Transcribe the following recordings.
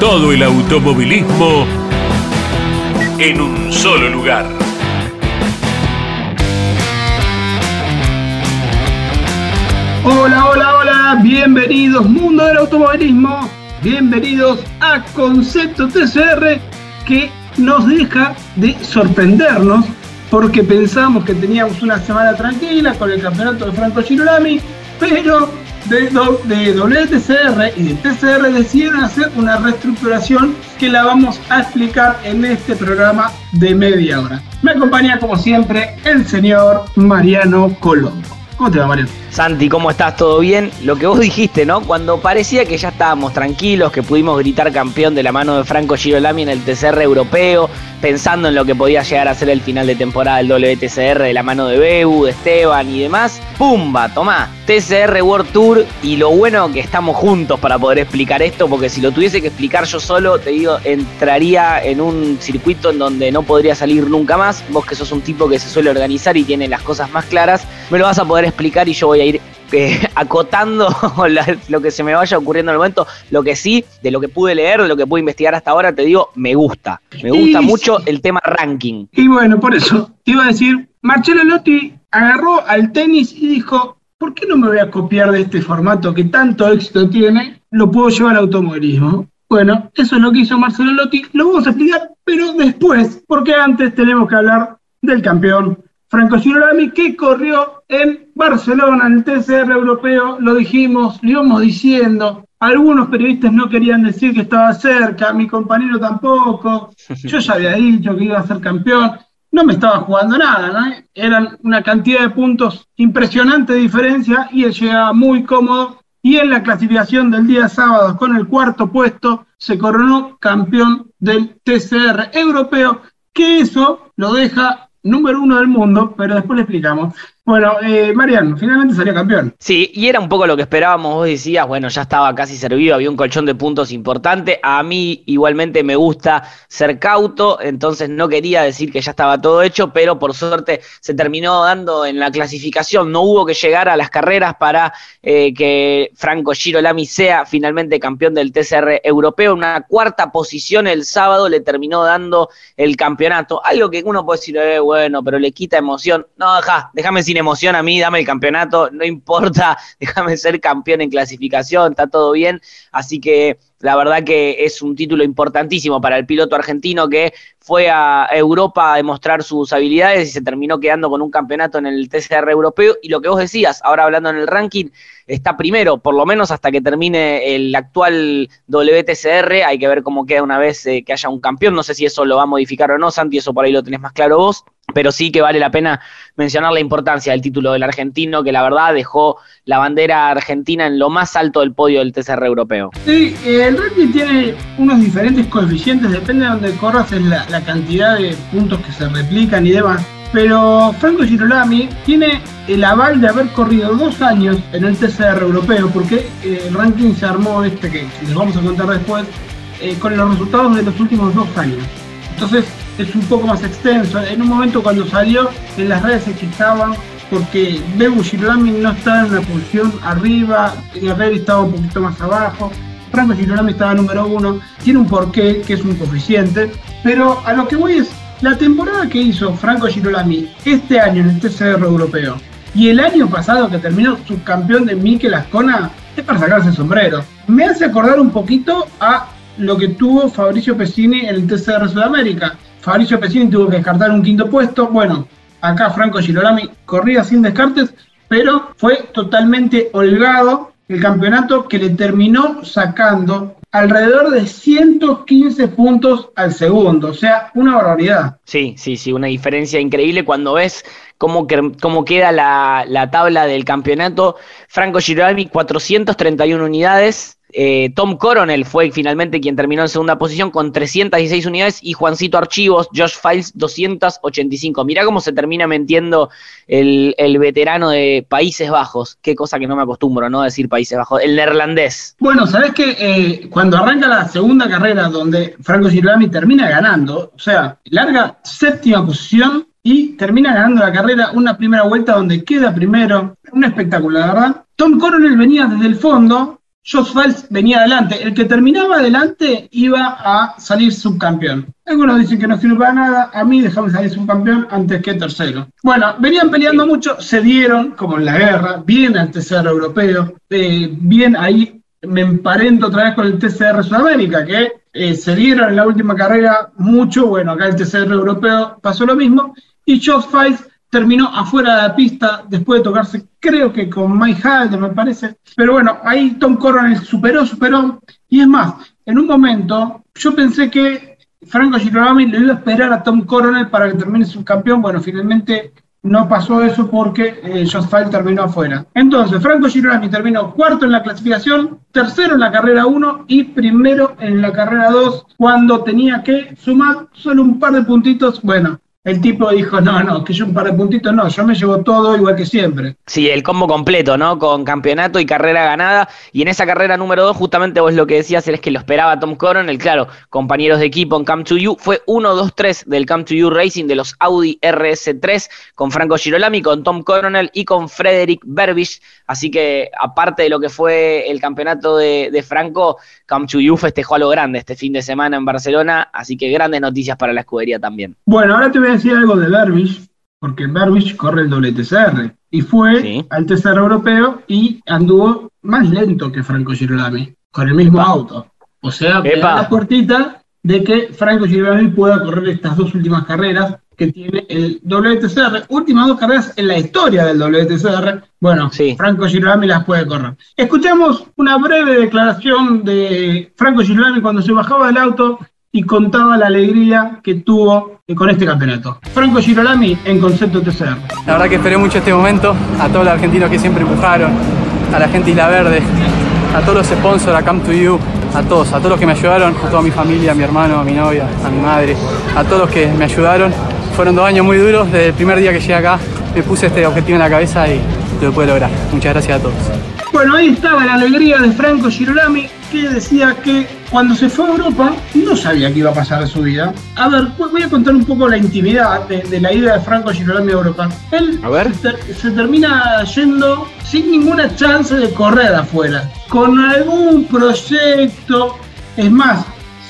Todo el automovilismo en un solo lugar. Hola, hola, hola, bienvenidos mundo del automovilismo, bienvenidos a Concepto TCR que nos deja de sorprendernos porque pensamos que teníamos una semana tranquila con el campeonato de Franco Girolami, pero de, de WTCR y de TCR decidieron hacer una reestructuración que la vamos a explicar en este programa de media hora. Me acompaña como siempre el señor Mariano Colombo. ¿Cómo te va, Mariano? Santi, ¿cómo estás? ¿Todo bien? Lo que vos dijiste, ¿no? Cuando parecía que ya estábamos tranquilos, que pudimos gritar campeón de la mano de Franco Girolami en el TCR europeo, pensando en lo que podía llegar a ser el final de temporada del WTCR de la mano de Bebu, de Esteban y demás. ¡Pumba! Tomá, TCR World Tour y lo bueno que estamos juntos para poder explicar esto, porque si lo tuviese que explicar yo solo, te digo, entraría en un circuito en donde no podría salir nunca más. Vos que sos un tipo que se suele organizar y tiene las cosas más claras, me lo vas a poder explicar y yo voy a ir eh, acotando lo que se me vaya ocurriendo en el momento. Lo que sí, de lo que pude leer, de lo que pude investigar hasta ahora, te digo, me gusta. Me gusta mucho el tema ranking. Y bueno, por eso te iba a decir, Marcelo Lotti agarró al tenis y dijo, ¿por qué no me voy a copiar de este formato que tanto éxito tiene? Lo puedo llevar al automovilismo. Bueno, eso es lo que hizo Marcelo Lotti, lo vamos a explicar, pero después, porque antes tenemos que hablar del campeón Franco Girolami, que corrió en Barcelona, en el TCR europeo, lo dijimos, lo íbamos diciendo. Algunos periodistas no querían decir que estaba cerca, mi compañero tampoco. Yo ya había dicho que iba a ser campeón. No me estaba jugando nada, ¿no? Eran una cantidad de puntos impresionante de diferencia y él llegaba muy cómodo. Y en la clasificación del día sábado, con el cuarto puesto, se coronó campeón del TCR europeo, que eso lo deja número uno del mundo, pero después le explicamos. Bueno, eh, Mariano, finalmente salió campeón. Sí, y era un poco lo que esperábamos. Vos decías, bueno, ya estaba casi servido, había un colchón de puntos importante. A mí igualmente me gusta ser cauto, entonces no quería decir que ya estaba todo hecho, pero por suerte se terminó dando en la clasificación. No hubo que llegar a las carreras para eh, que Franco Girolami sea finalmente campeón del TCR europeo. Una cuarta posición el sábado le terminó dando el campeonato. Algo que uno puede decir, eh, bueno, pero le quita emoción. No, deja, déjame sin emoción a mí, dame el campeonato, no importa, déjame ser campeón en clasificación, está todo bien. Así que la verdad que es un título importantísimo para el piloto argentino que fue a Europa a demostrar sus habilidades y se terminó quedando con un campeonato en el TCR europeo. Y lo que vos decías, ahora hablando en el ranking, está primero, por lo menos hasta que termine el actual WTCR. Hay que ver cómo queda una vez eh, que haya un campeón. No sé si eso lo va a modificar o no, Santi, eso por ahí lo tenés más claro vos pero sí que vale la pena mencionar la importancia del título del argentino, que la verdad dejó la bandera argentina en lo más alto del podio del TCR europeo. Sí, el ranking tiene unos diferentes coeficientes, depende de donde corras en la, cantidad de puntos que se replican y demás. Pero Franco Girolami tiene el aval de haber corrido dos años en el TCR europeo, porque eh, el ranking se armó este que les vamos a contar después, eh, con los resultados de los últimos dos años. Entonces, es un poco más extenso. En un momento cuando salió, en las redes se quejaban porque Bebu Girolami no estaba en una posición arriba, Guerrero estaba un poquito más abajo, Franco Girolami estaba número uno, tiene un porqué que es un coeficiente, pero a lo que voy es, la temporada que hizo Franco Girolami este año en el TCR europeo y el año pasado que terminó subcampeón de Mikel Ascona, es para sacarse el sombrero. Me hace acordar un poquito a lo que tuvo Fabricio Pesini en el TCR Sudamérica. Fabricio Pesini tuvo que descartar un quinto puesto. Bueno, acá Franco Girolami corría sin descartes, pero fue totalmente holgado el campeonato que le terminó sacando alrededor de 115 puntos al segundo, o sea, una barbaridad. Sí, sí, sí, una diferencia increíble cuando ves cómo, queda la, la tabla del campeonato. Franco Girolami, 431 unidades, Eh, Tom Coronel fue finalmente quien terminó en segunda posición con 316 unidades y Juancito Archivos, Josh Files 285. Mirá cómo se termina metiendo el, veterano de Países Bajos. Qué cosa que no me acostumbro, ¿no? Decir Países Bajos. El neerlandés. Bueno, sabes que eh, cuando arranca la segunda carrera donde Franco Girolami termina ganando, o sea, larga séptima posición y termina ganando la carrera una primera vuelta donde queda primero. Un espectáculo, verdad. Tom Coronel venía desde el fondo, Josh Files venía adelante. El que terminaba adelante iba a salir subcampeón. Algunos dicen que no sirve para nada. A mí déjame salir subcampeón antes que tercero. Bueno, venían peleando mucho, se dieron, como en la guerra, bien al TCR europeo, eh, bien ahí me emparento otra vez con el TCR Sudamérica, que eh, se dieron en la última carrera mucho. Bueno, acá el TCR europeo pasó lo mismo. Y Josh Files terminó afuera de la pista después de tocarse, creo que con Mike Halder, me parece. Pero bueno, ahí Tom Coronel superó, superó. Y es más, en un momento yo pensé que Franco Girolami le iba a esperar a Tom Coronel para que termine su campeón. Bueno, finalmente no pasó eso porque eh, Josh Files terminó afuera. Entonces, Franco Girolami terminó cuarto en la clasificación, tercero en la carrera 1 y primero en la carrera 2 cuando tenía que sumar solo un par de puntitos. Bueno, el tipo dijo, no, no, que yo un par de puntitos, no, yo me llevo todo igual que siempre. Sí, el combo completo, ¿no? Con campeonato y carrera ganada. Y en esa carrera número dos, justamente vos lo que decías es que lo esperaba Tom Coronel, claro, compañeros de equipo en Come to You. Fue 1-2-3 del Come to You Racing de los Audi RS3 con Franco Girolami, con Tom Coronel y con Frederick Berbich. Así que, aparte de lo que fue el campeonato de, de Franco, Come to You festejó a lo grande este fin de semana en Barcelona. Así que grandes noticias para la escudería también. Bueno, ahora te voy a decir algo de Berbich, porque Berbich corre el WTCR y fue al TCR europeo y anduvo más lento que Franco Girolami, con el mismo auto. O sea, la cortita de que Franco Girolami pueda correr estas dos últimas carreras que tiene el WTCR. Últimas dos carreras en la historia del WTCR. Bueno, Franco Girolami las puede correr. Escuchamos una breve declaración de Franco Girolami cuando se bajaba del auto y contaba la alegría que tuvo con este campeonato. Franco Girolami en Concepto TCR. La verdad que esperé mucho este momento, a todos los argentinos que siempre empujaron, a la gente Isla Verde, a todos los sponsors, a Come to You, a todos, a todos los que me ayudaron, a toda mi familia, a mi hermano, a mi novia, a mi madre, a todos los que me ayudaron. Fueron dos años muy duros, desde el primer día que llegué acá me puse este objetivo en la cabeza y lo pude lograr. Muchas gracias a todos. Bueno, ahí estaba la alegría de Franco Girolami, que decía que cuando se fue a Europa no sabía qué iba a pasar de su vida. A ver, voy a contar un poco la intimidad de, la ida de Franco Girolami a Europa. Él Se, termina yendo sin ninguna chance de correr afuera, con algún proyecto, es más,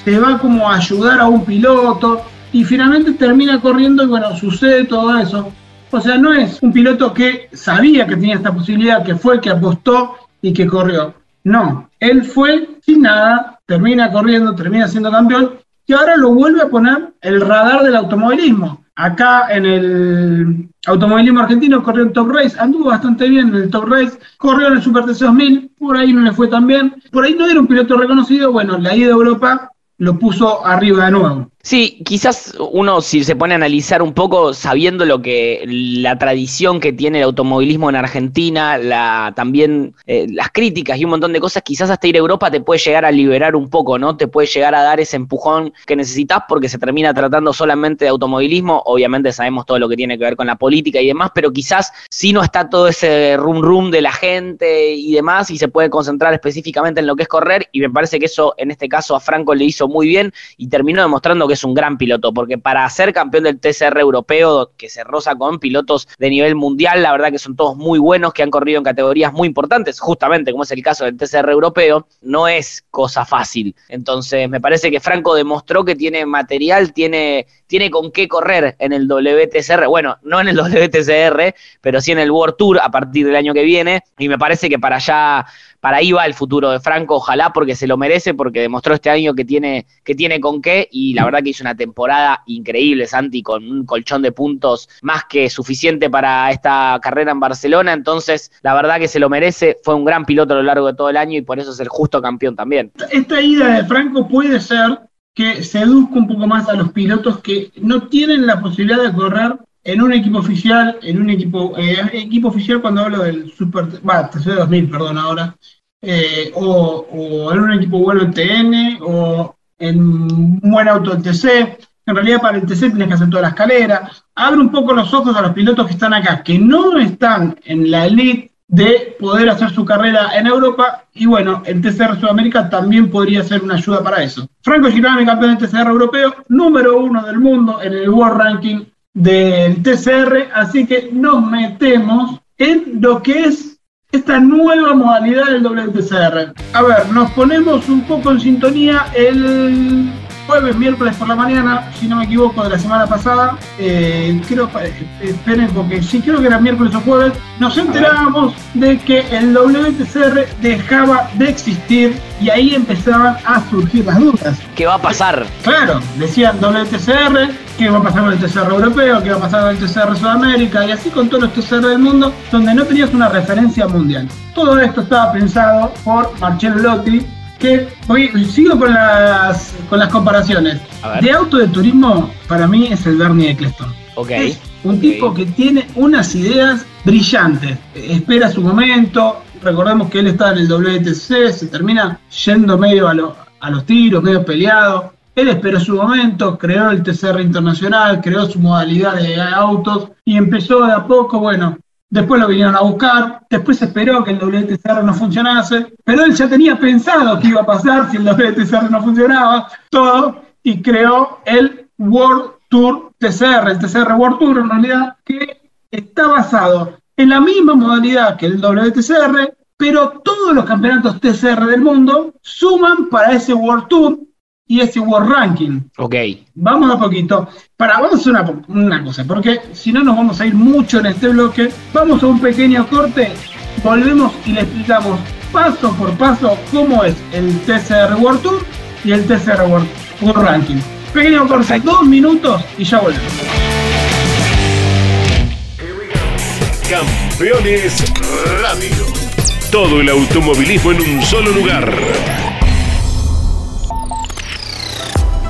se va como a ayudar a un piloto y finalmente termina corriendo y bueno, sucede todo eso. O sea, no es un piloto que sabía que tenía esta posibilidad, que fue, que apostó y que corrió. No, él fue sin nada, termina corriendo, termina siendo campeón y ahora lo vuelve a poner el radar del automovilismo. Acá en el automovilismo argentino corrió en Top Race, anduvo bastante bien en el Top Race, corrió en el Super TC 2000, por ahí no le fue tan bien, por ahí no era un piloto reconocido, bueno, la ida a Europa lo puso arriba de nuevo. Sí, quizás uno si se pone a analizar un poco sabiendo lo que la tradición que tiene el automovilismo en Argentina, la también eh, las críticas y un montón de cosas, quizás hasta ir a Europa te puede llegar a liberar un poco, ¿no? Te puede llegar a dar ese empujón que necesitas porque se termina tratando solamente de automovilismo, obviamente sabemos todo lo que tiene que ver con la política y demás, pero quizás si no está todo ese rum rum de la gente y demás y se puede concentrar específicamente en lo que es correr y me parece que eso en este caso a Franco le hizo muy bien y terminó demostrando que es un gran piloto, porque para ser campeón del TCR europeo, que se roza con pilotos de nivel mundial, la verdad que son todos muy buenos, que han corrido en categorías muy importantes, justamente como es el caso del TCR europeo, no es cosa fácil. Entonces, me parece que Franco demostró que tiene material, tiene, tiene con qué correr en el WTCR, bueno, no en el WTCR, pero sí en el World Tour a partir del año que viene, y me parece que para allá para ahí va el futuro de Franco, ojalá porque se lo merece, porque demostró este año que tiene, que tiene con qué, y la verdad que hizo una temporada increíble, Santi, con un colchón de puntos más que suficiente para esta carrera en Barcelona, entonces la verdad que se lo merece, fue un gran piloto a lo largo de todo el año y por eso es el justo campeón también. Esta ida de Franco puede ser que seduzca un poco más a los pilotos que no tienen la posibilidad de correr en un equipo oficial, en un equipo, eh, equipo oficial cuando hablo del Super, bueno, TC2000, perdón, ahora, eh, o, en un equipo bueno en TN, o en un buen auto en TC. En realidad para el TC tienes que hacer toda la escalera. Abre un poco los ojos a los pilotos que están acá, que no están en la elite de poder hacer su carrera en Europa y bueno, el TCR Sudamérica también podría ser una ayuda para eso. Franco Girolami, campeón del TCR europeo, número uno del mundo en el World Ranking del TCR, así que nos metemos en lo que es esta nueva modalidad del WTCR. A ver, nos ponemos un poco en sintonía el jueves, miércoles por la mañana, si no me equivoco, de la semana pasada. Eh, creo, eh, esperen, porque sí creo que era miércoles o jueves, nos enterábamos de que el WTCR dejaba de existir y ahí empezaban a surgir las dudas. ¿Qué va a pasar? Claro, decían WTCR, qué va a pasar con el TCR europeo, qué va a pasar con el TCR Sudamérica y así con todos los TCR del mundo, donde no tenías una referencia mundial. Todo esto estaba pensado por Marcello Lotti, que hoy sigo con las con las comparaciones. De auto de turismo, para mí es el Bernie Eccleston. Es un tipo que tiene unas ideas brillantes. Espera su momento. Recordemos que él está en el WTC, se termina yendo medio a, a los tiros, medio peleado. Él esperó su momento, creó el TCR internacional, creó su modalidad de autos y empezó de a poco, bueno, Después lo vinieron a buscar, después esperó que el WTCR no funcionase, pero él ya tenía pensado qué iba a pasar si el WTCR no funcionaba, todo, y creó el World Tour TCR, el TCR World Tour en realidad, que está basado en la misma modalidad que el WTCR, pero todos los campeonatos TCR del mundo suman para ese World Tour y ese World Ranking. Ok. Vamos a poquito. Para, vamos a hacer una, una cosa, porque si no nos vamos a ir mucho en este bloque. Vamos a un pequeño corte, volvemos y le explicamos paso por paso cómo es el TCR World Tour y el TCR World, World Ranking. Pequeño corte, dos minutos y ya volvemos. Campeones Radio. Todo el automovilismo en un solo lugar.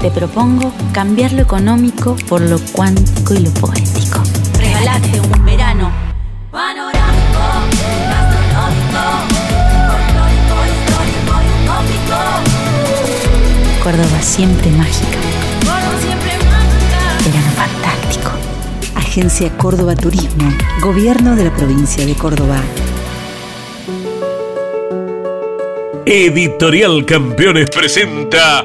Te propongo cambiar lo económico por lo cuántico y lo poético. Regalate un verano panorámico, gastronómico, histórico y. Córdoba siempre mágica. Córdoba siempre mágica. Verano fantástico. Agencia Córdoba Turismo. Gobierno de la provincia de Córdoba. Editorial Campeones presenta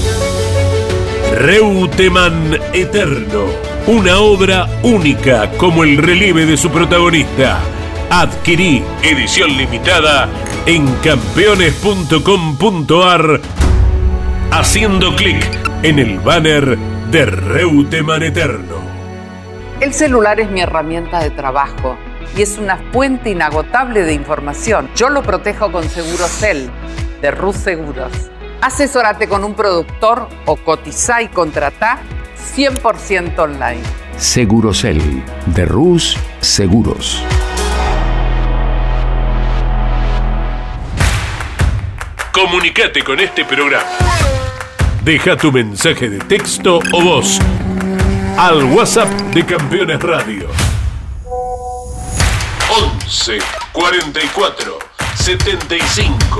Reutemann Eterno, una obra única como el relieve de su protagonista. Adquirí edición limitada en campeones.com.ar haciendo clic en el banner de Reutemann Eterno. El celular es mi herramienta de trabajo y es una fuente inagotable de información. Yo lo protejo con Segurocel de Rus Seguros. Asesórate con un productor o cotiza y contrata 100% online. Segurocel de Rus Seguros. Comunicate con este programa. Deja tu mensaje de texto o voz al WhatsApp de Campeones Radio. 11 44 75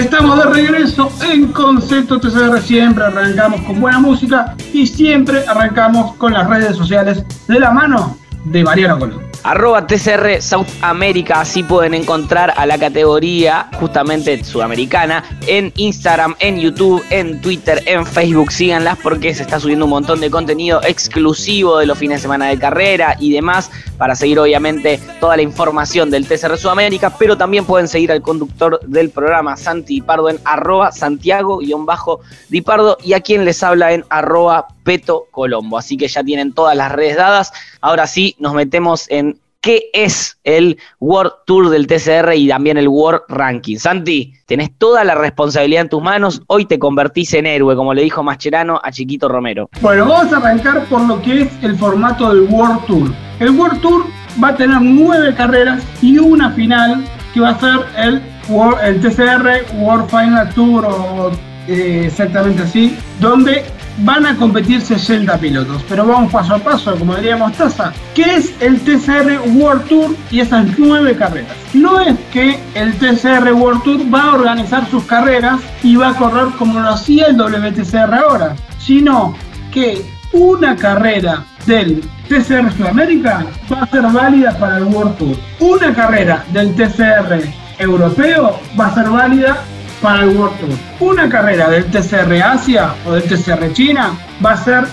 Estamos de regreso en Concepto TCR. Siempre arrancamos con buena música y siempre arrancamos con las redes sociales de la mano de Mariano Colón. Arroba TCR South America, así pueden encontrar a la categoría justamente sudamericana en Instagram, en YouTube, en Twitter, en Facebook. Síganlas porque se está subiendo un montón de contenido exclusivo de los fines de semana de carrera y demás para seguir obviamente toda la información del TCR Sudamérica, pero también pueden seguir al conductor del programa, Santi Pardo, en arroba Santiago-Dipardo y a quien les habla en arroba Peto Colombo. Así que ya tienen todas las redes dadas. Ahora sí, nos metemos en qué es el World Tour del TCR y también el World Ranking. Santi, tenés toda la responsabilidad en tus manos. Hoy te convertís en héroe, como le dijo Mascherano a Chiquito Romero. Bueno, vamos a arrancar por lo que es el formato del World Tour. El World Tour va a tener nueve carreras y una final que va a ser el, World- TCR World Final Tour o eh, exactamente así, donde van a competir 60 pilotos. Pero vamos paso a paso, como diría Mostaza. ¿Qué es el TCR World Tour y esas nueve carreras? No es que el TCR World Tour va a organizar sus carreras y va a correr como lo hacía el WTCR ahora, sino que una carrera del TCR Sudamérica va a ser válida para el World Tour. Una carrera del TCR europeo va a ser válida para el World Tour. Una carrera del TCR Asia o del TCR China va a ser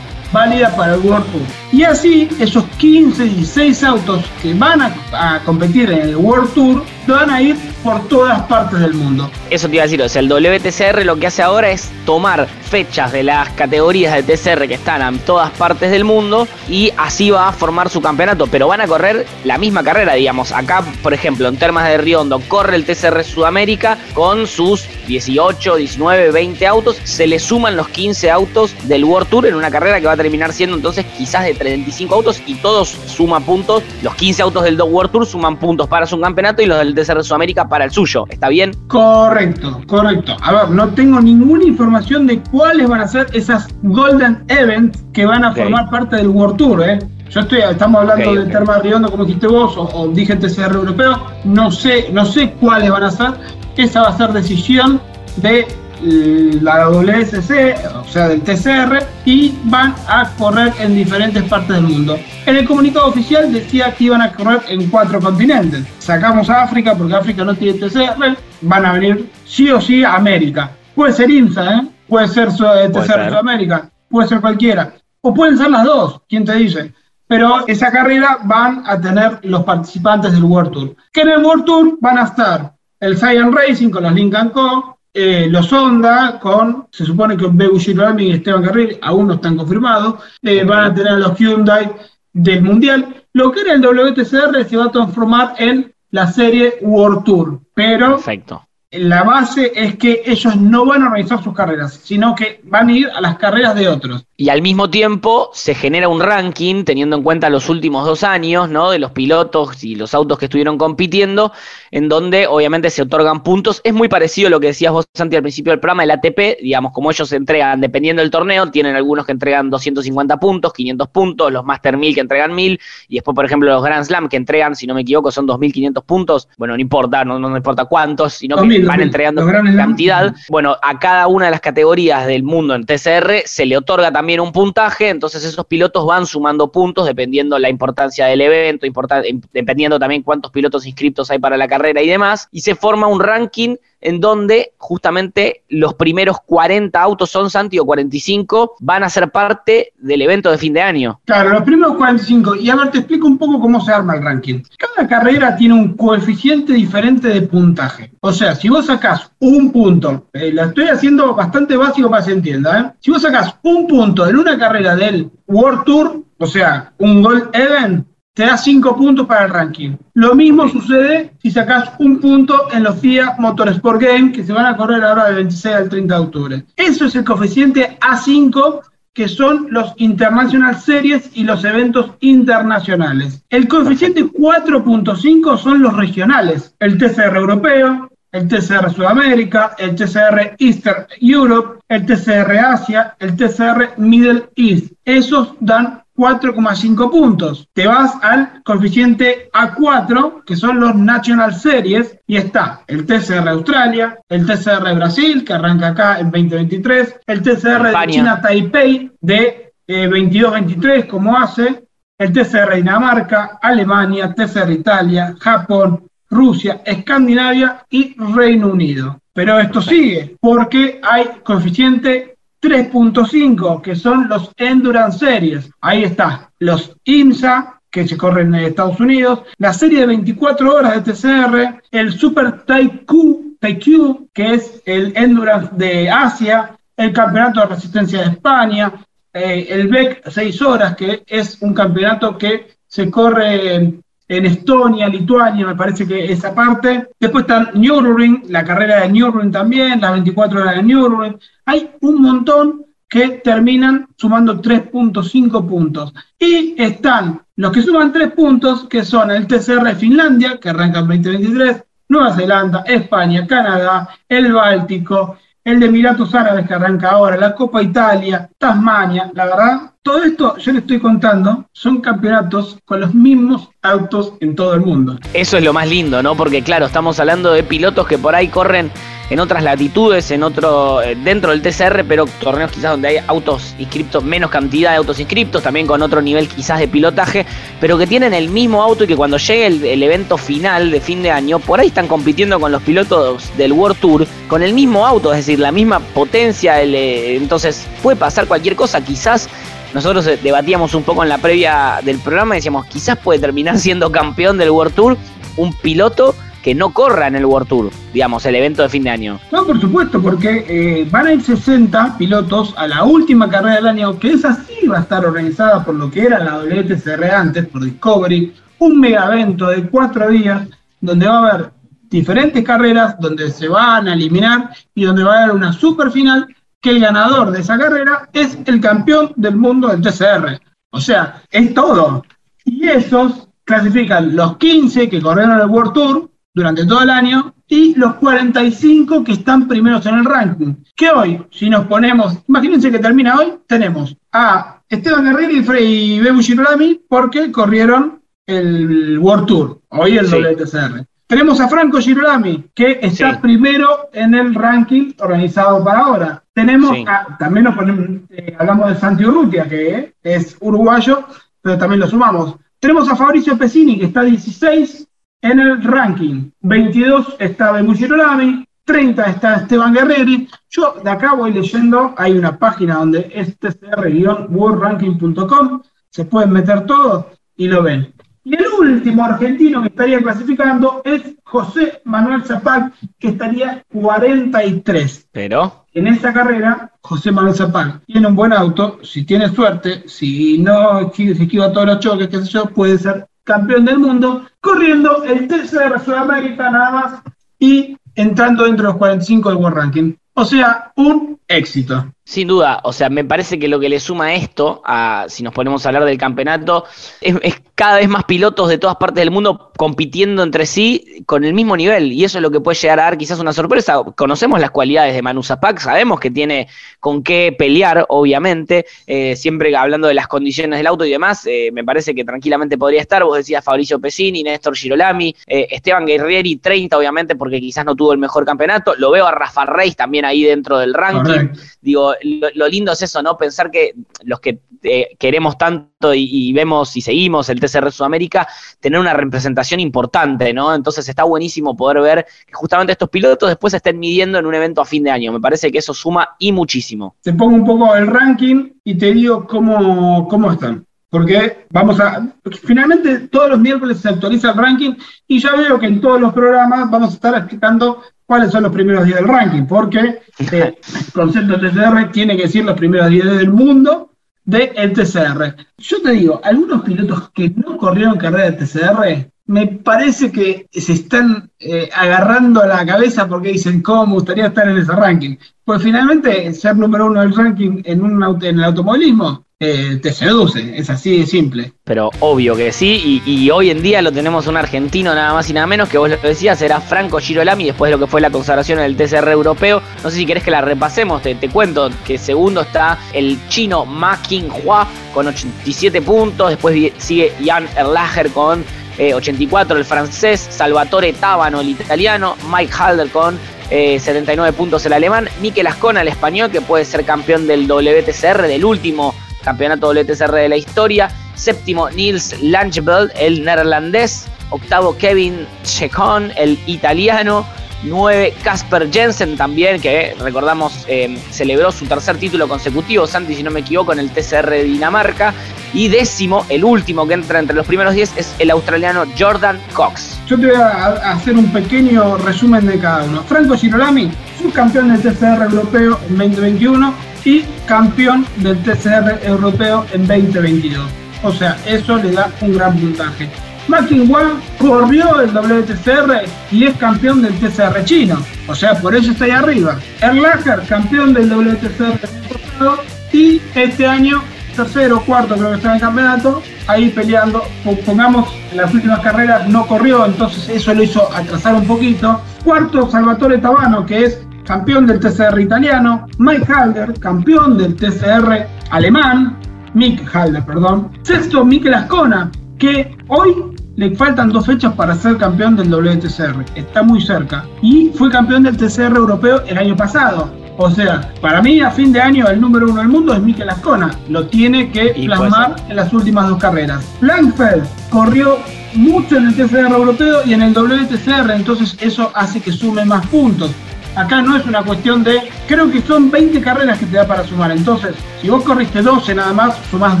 válida para el World Tour. Y así, esos 15, 16 autos que van a, competir en el World Tour van a ir por todas partes del mundo. Eso te iba a decir, o sea, el WTCR lo que hace ahora es tomar fechas de las categorías de TCR que están en todas partes del mundo y así va a formar su campeonato, pero van a correr la misma carrera, digamos. Acá, por ejemplo, en Termas de Riondo corre el TCR Sudamérica con sus 18, 19, 20 autos, se le suman los 15 autos del World Tour en una carrera que va a terminar siendo entonces quizás de 35 autos y todos suman puntos. Los 15 autos del World Tour suman puntos para su campeonato y los del TCR Sudamérica para el suyo. ¿Está bien? Correcto, correcto. A ver, no tengo ninguna información de cuáles van a ser esas Golden Events que van a formar parte del World Tour, ¿eh? Yo estoy, estamos hablando Ok, de ok. Terma Riondo, como dijiste vos, o, o dije TCR europeo. No sé, no sé cuáles van a ser. Esa va a ser decisión de la WSC, o sea, del TCR, y van a correr en diferentes partes del mundo. En el comunicado oficial decía que iban a correr en cuatro continentes. Sacamos a África porque África no tiene TCR, van a venir sí o sí a América. Puede ser IMSA, ¿eh? puede ser su- eh, TCR ser. Sudamérica, puede ser cualquiera. O pueden ser las dos, ¿quién te dice? Pero esa carrera van a tener los participantes del World Tour. Que en el World Tour van a estar el Cyan Racing con los Lincoln Co., eh, los Honda con, se supone que Beu Girolami y Esteban Carril aún no están confirmados, eh, van a tener los Hyundai del Mundial. Lo que era el WTCR se va a transformar en la serie World Tour, pero Perfecto. La base es que ellos no van a organizar sus carreras, sino que van a ir a las carreras de otros. Y al mismo tiempo se genera un ranking teniendo en cuenta los últimos dos años, ¿no? De los pilotos y los autos que estuvieron compitiendo, en donde obviamente se otorgan puntos. Es muy parecido a lo que decías vos, Santi, al principio del programa, el ATP, digamos, como ellos entregan, dependiendo del torneo, tienen algunos que entregan 250 puntos, 500 puntos, los Master 1000 que entregan 1000, y después, por ejemplo, los Grand Slam que entregan, si no me equivoco, son 2500 puntos. Bueno, no importa, no, no importa cuántos, sino que 2000, van 2000. entregando cantidad. Bueno, a cada una de las categorías del mundo en TCR se le otorga también un puntaje, entonces esos pilotos van sumando puntos dependiendo la importancia del evento, em- dependiendo también cuántos pilotos inscritos hay para la carrera y demás, y se forma un ranking en donde justamente los primeros 40 autos son Santi o 45 van a ser parte del evento de fin de año. Claro, los primeros 45. Y a ver, te explico un poco cómo se arma el ranking. Cada carrera tiene un coeficiente diferente de puntaje. O sea, si vos sacás un punto, eh, lo estoy haciendo bastante básico para que se entienda, ¿eh? Si vos sacás un punto en una carrera del World Tour, o sea, un Gold Event, te da 5 puntos para el ranking. Lo mismo sucede si sacás un punto en los FIA Motorsport Games, que se van a correr ahora del 26 al 30 de octubre. Eso es el coeficiente A5 que son los International Series y los eventos internacionales. El coeficiente 4.5 son los regionales, el TCR europeo, el TCR Sudamérica, el TCR Eastern Europe, el TCR Asia, el TCR Middle East. Esos dan 4,5 puntos. Te vas al coeficiente A4, que son los National Series, y está el TCR Australia, el TCR Brasil, que arranca acá en 2023, el TCR de. China Taipei de eh, 22-23, como hace, el TCR Dinamarca, Alemania, TCR Italia, Japón, Rusia, Escandinavia y Reino Unido. Pero esto sigue, porque hay coeficiente 3.5, que son los Endurance Series. Ahí está, los IMSA, que se corren en Estados Unidos, la serie de 24 horas de TCR, el Super Taikyu, que es el Endurance de Asia, el Campeonato de Resistencia de España, eh, el BEC 6 horas, que es un campeonato que se corre en, Estonia, Lituania, me parece que esa parte. Después está Nürburgring, la carrera de Nürburgring también, las 24 horas de Nürburgring. Hay un montón que terminan sumando 3.5 puntos. Y están los que suman 3 puntos, que son el TCR Finlandia, que arranca en 2023, Nueva Zelanda, España, Canadá, el Báltico, el de Emiratos Árabes que arranca ahora, la Copa Italia, Tasmania, la verdad, todo esto yo le estoy contando, son campeonatos con los mismos autos en todo el mundo. Eso es lo más lindo, ¿no? Porque claro, estamos hablando de pilotos que por ahí corren en otras latitudes, en otro, eh, dentro del TCR, pero torneos quizás donde hay autos inscriptos, menos cantidad de autos inscriptos, también con otro nivel quizás de pilotaje, pero que tienen el mismo auto y que cuando llegue el, evento final de fin de año, por ahí están compitiendo con los pilotos del World Tour con el mismo auto, es decir, la misma potencia, eh, entonces puede pasar cualquier cosa, quizás nosotros eh, debatíamos un poco en la previa del programa y decíamos, quizás puede terminar siendo campeón del World Tour un piloto que no corra en el World Tour, digamos, el evento de fin de año. No, por supuesto, porque eh, van a ir 60 pilotos a la última carrera del año, que esa sí va a estar organizada por lo que era la WTCR antes, por Discovery, un mega evento de cuatro días, donde va a haber diferentes carreras, donde se van a eliminar y donde va a haber una super final, que el ganador de esa carrera es el campeón del mundo del TCR. O sea, es todo. Y esos clasifican los 15 que corrieron el World Tour durante todo el año y los 45 que están primeros en el ranking. Que hoy, si nos ponemos, imagínense que termina hoy, tenemos a Esteban Guerrero y Bebu Girolami porque corrieron el World Tour, hoy el Sí. WTCR. Tenemos a Franco Girolami, que está Sí. primero en el ranking organizado para ahora. Tenemos Sí. a- también nos ponemos, eh, hablamos de Santi Urrutia, que es uruguayo, pero también lo sumamos. Tenemos a Fabricio Pesini, que está 16 en el ranking. 22 está Bemu Girolami, 30 está Esteban Guerreri. Yo de acá voy leyendo, hay una página donde es tcr-worldranking.com, se pueden meter todos y lo ven. Y el último argentino que estaría clasificando es José Manuel Zapac, que estaría 43. Pero, En esta carrera, José Manuel Zapac tiene un buen auto, si tiene suerte, si no se esquiva todos los choques, qué sé yo, puede ser campeón del mundo, corriendo el TCR Sudamérica nada más y entrando dentro de los 45 del World Ranking. O sea, un éxito. Sin duda, o sea, me parece que lo que le suma esto, a, si nos ponemos a hablar del campeonato, es, es cada vez más pilotos de todas partes del mundo compitiendo entre sí con el mismo nivel. Y eso es lo que puede llegar a dar quizás una sorpresa. Conocemos las cualidades de Manu Zapac, sabemos que tiene con qué pelear, obviamente. eh, siempre hablando de las condiciones del auto y demás, eh, me parece que tranquilamente podría estar. Vos decías Fabricio Pesini, Néstor Girolami, eh, Esteban Guerrieri, 30, obviamente, porque quizás no tuvo el mejor campeonato. Lo veo a Rafa Reis también ahí dentro del ranking. Digo, lo, lindo es eso, ¿no? Pensar que los que eh, queremos tanto y, y vemos y seguimos el TCR Sudamérica, tener una representación importante, ¿no? Entonces está buenísimo poder ver que justamente estos pilotos después se estén midiendo en un evento a fin de año. Me parece que eso suma y muchísimo. Te pongo un poco el ranking y te digo cómo, cómo están. Porque vamos a. Finalmente, todos los miércoles se actualiza el ranking y ya veo que en todos los programas vamos a estar explicando cuáles son los primeros 10 del ranking. Porque eh, el concepto TCR tiene que decir los primeros 10 del mundo del TCR. Yo te digo, algunos pilotos que no corrieron carrera de TCR, me parece que se están eh, agarrando a la cabeza porque dicen, ¿cómo me gustaría estar en ese ranking? Pues finalmente, ser número uno del ranking en, un en el automovilismo eh, te seduce, es así de simple. Pero obvio que sí, y, hoy en día lo tenemos un argentino nada más y nada menos, que vos lo decías, era Franco Girolami, después de lo que fue la consagración en el TCR europeo. No sé si querés que la repasemos, te, te cuento que segundo está el chino Ma Qinghua con 87 puntos, después sigue Jan Erlacher con eh, 84, el francés, Salvatore Tábano, el italiano, Mike Halder con eh, 79 puntos el alemán, Mikel Ascona, el español, que puede ser campeón del WTCR, del último campeonato WTCR de la historia. Séptimo, Niels Langebeld, el neerlandés. Octavo, Kevin Checon, el italiano. 9, Casper Jensen también, que recordamos eh, celebró su tercer título consecutivo, Santi, si no me equivoco, en el TCR de Dinamarca. Y décimo, el último que entra entre los primeros 10, es el australiano Jordan Cox. Yo te voy a hacer un pequeño resumen de cada uno. Franco Girolami, subcampeón del TCR europeo en 2021 y campeón del TCR europeo en 2022. O sea, eso le da un gran puntaje. Martin Wang corrió el WTCR y es campeón del TCR chino. O sea, por eso está ahí arriba. Erlacher, campeón del WTCR pasado. Y este año, tercero, cuarto creo que está en el campeonato, ahí peleando. Po- Pongamos, en las últimas carreras no corrió, entonces eso lo hizo atrasar un poquito. Cuarto, Salvatore Tabano, que es campeón del TCR italiano. Mike Halder, campeón del TCR alemán. Mick Halder, perdón. Sexto, Mikel Ascona, que hoy le faltan dos fechas para ser campeón del WTCR. Está muy cerca. Y fue campeón del TCR europeo el año pasado. O sea, para mí a fin de año el número uno del mundo es Mikel Ascona. Lo tiene que Y plasmar en las últimas dos carreras. Langfeld corrió mucho en el TCR europeo y en el WTCR, entonces eso hace que sume más puntos. Acá no es una cuestión de, creo que son 20 carreras que te da para sumar. Entonces, si vos corriste 12 nada más, sumás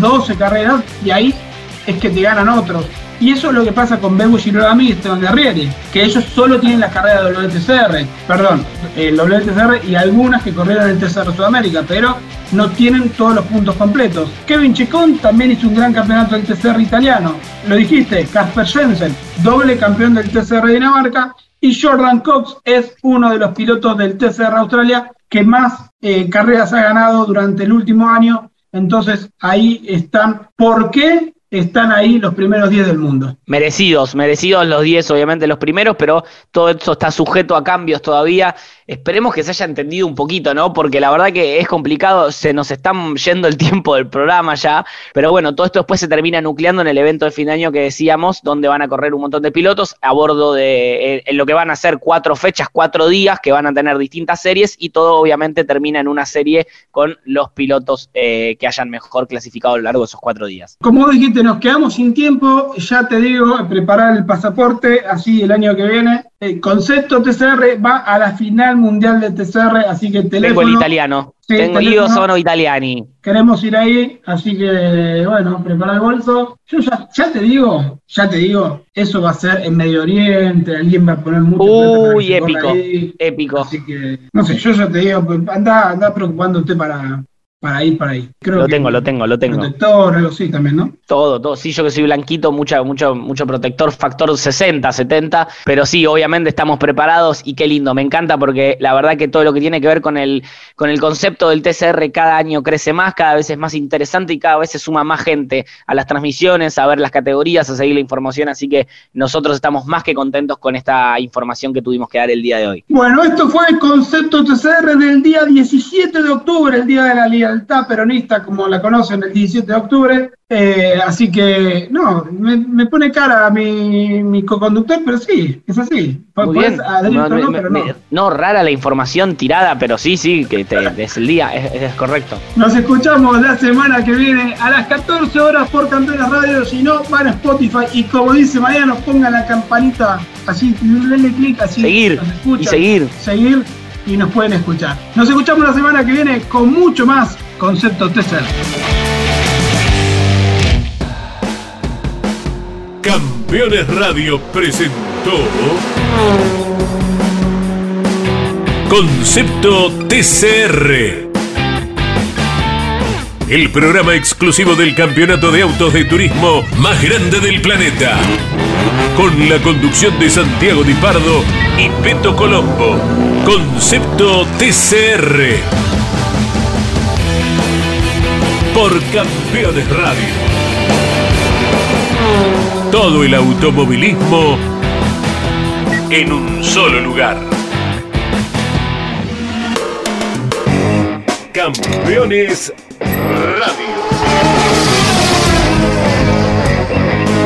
12 carreras y ahí es que te ganan otros. Y eso es lo que pasa con Bebu Girolami y Esteban Guerrieri, que ellos solo tienen la carrera de WTCR, perdón, el WTCR y algunas que corrieron el TCR Sudamérica, pero no tienen todos los puntos completos. Kevin Chicón también hizo un gran campeonato del TCR italiano. Lo dijiste, Casper Jensen, doble campeón del TCR de Dinamarca. Y Jordan Cox es uno de los pilotos del TCR Australia que más eh, carreras ha ganado durante el último año. Entonces ahí están. ¿Por qué están ahí los primeros 10 del mundo? Merecidos, merecidos los 10, obviamente los primeros, pero todo esto está sujeto a cambios todavía. Esperemos que se haya entendido un poquito, ¿no? Porque la verdad que es complicado, se nos está yendo el tiempo del programa ya, pero bueno, todo esto después se termina nucleando en el evento de fin de año que decíamos, donde van a correr un montón de pilotos a bordo de en lo que van a ser cuatro fechas, cuatro días, que van a tener distintas series y todo obviamente termina en una serie con los pilotos eh, que hayan mejor clasificado a lo largo de esos cuatro días. Como vos dijiste, nos quedamos sin tiempo. Ya te digo, preparar el pasaporte, así el año que viene. El concepto TCR va a la final mundial de TCR, así que Tengo teléfono. el italiano, Sí, tengo sono italiani. Queremos ir ahí, así que bueno, prepara el bolso. Yo ya, ya te digo, ya te digo, eso va a ser en Medio Oriente, alguien va a poner mucho Uy, épico, épico. Así que, no sé, yo ya te digo, anda, anda preocupándote para, para ir para ahí. Creo Lo que tengo, lo tengo, lo tengo. Protector, algo así también, ¿no? Todo, todo. Sí, yo que soy blanquito, mucha, mucho, mucho protector, factor 60, 70. Pero sí, obviamente estamos preparados y qué lindo. Me encanta porque la verdad que todo lo que tiene que ver con el, con el concepto del TCR cada año crece más, cada vez es más interesante y cada vez se suma más gente a las transmisiones, a ver las categorías, a seguir la información. Así que nosotros estamos más que contentos con esta información que tuvimos que dar el día de hoy. Bueno, esto fue el concepto TCR del día 17 de octubre, el día de la lealtad peronista, como la conocen, el 17 de octubre. Eh, así que, no, me, me pone cara mi, mi co-conductor, pero sí, es así. Muy bien. No, o no, me- pero me- no. no, rara la información tirada, pero sí, sí, que te- es el día, es, es correcto. Nos escuchamos la semana que viene a las 14 horas por Campeones Radio. Si no, van a Spotify y como dice Mariano, pongan la campanita así, denle clic así. Seguir, nos y seguir. Seguir y nos pueden escuchar. Nos escuchamos la semana que viene con mucho más Concepto TCR. Campeones Radio presentó Concepto TCR. El programa exclusivo del campeonato de autos de turismo más grande del planeta. Con la conducción de Santiago Di Pardo y Peto Colombo. Concepto TCR. por Campeones Radio. Todo el automovilismo en un solo lugar. Campeones Radio.